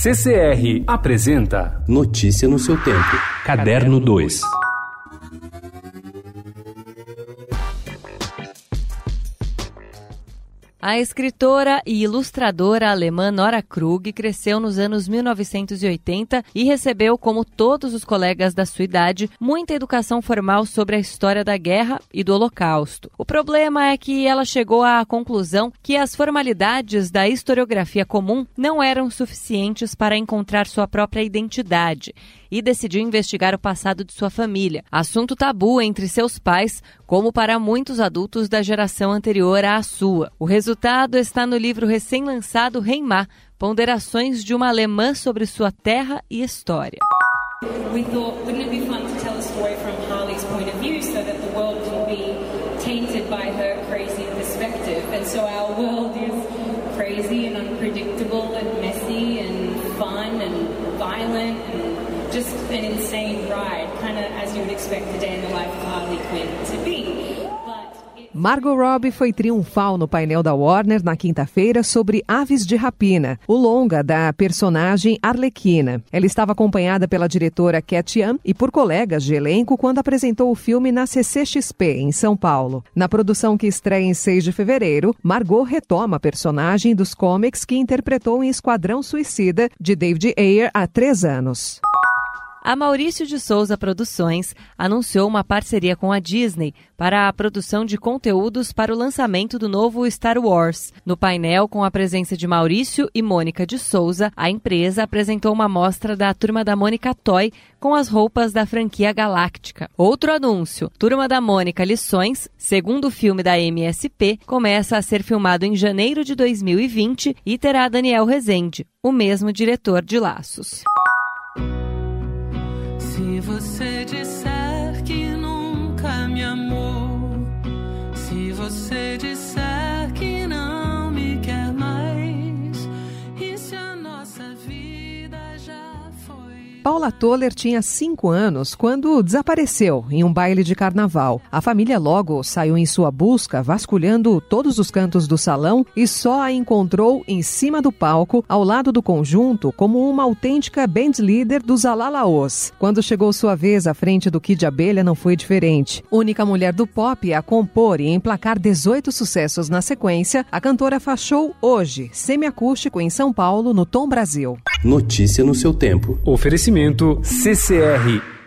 CCR apresenta Notícia no seu tempo. Caderno 2. A escritora e ilustradora alemã Nora Krug cresceu nos anos 1980 e recebeu, como todos os colegas da sua idade, muita educação formal sobre a história da guerra e do Holocausto. O problema é que ela chegou à conclusão que as formalidades da historiografia comum não eram suficientes para encontrar sua própria identidade e decidiu investigar o passado de sua família, assunto tabu entre seus pais, como para muitos adultos da geração anterior à sua. O resultado está no livro recém-lançado Reimar, Ponderações de uma Alemã sobre sua terra e história. We thought, wouldn't it be fun to tell a story from Harley's point of view so that the world can be tainted by her crazy perspective? And so our world is crazy and unpredictable and messy and fun and violent and just an insane ride, kind of as you would expect the day in the life of Harley Quinn to be. Margot Robbie foi triunfal no painel da Warner na quinta-feira sobre Aves de Rapina, o longa da personagem Arlequina. Ela estava acompanhada pela diretora Cat Young e por colegas de elenco quando apresentou o filme na CCXP, em São Paulo. Na produção que estreia em 6 de fevereiro, Margot retoma a personagem dos cómics que interpretou em Esquadrão Suicida, de David Ayer, há três anos. A Maurício de Souza Produções anunciou uma parceria com a Disney para a produção de conteúdos para o lançamento do novo Star Wars. No painel, com a presença de Maurício e Mônica de Souza, a empresa apresentou uma mostra da Turma da Mônica Toy com as roupas da franquia Galáctica. Outro anúncio: Turma da Mônica Lições, segundo filme da MSP, começa a ser filmado em janeiro de 2020 e terá Daniel Rezende, o mesmo diretor de Laços. Se você disser que nunca me amou, se você disser Paula Toller tinha cinco anos quando desapareceu em um baile de carnaval. A família logo saiu em sua busca, vasculhando todos os cantos do salão e só a encontrou em cima do palco, ao lado do conjunto, como uma autêntica band leader dos Alalaos. Quando chegou sua vez à frente do Kid Abelha, não foi diferente. Única mulher do pop a compor e emplacar 18 sucessos na sequência, a cantora fachou hoje, semiacústico em São Paulo, no Tom Brasil. Notícia no seu tempo. Oferecimento CCR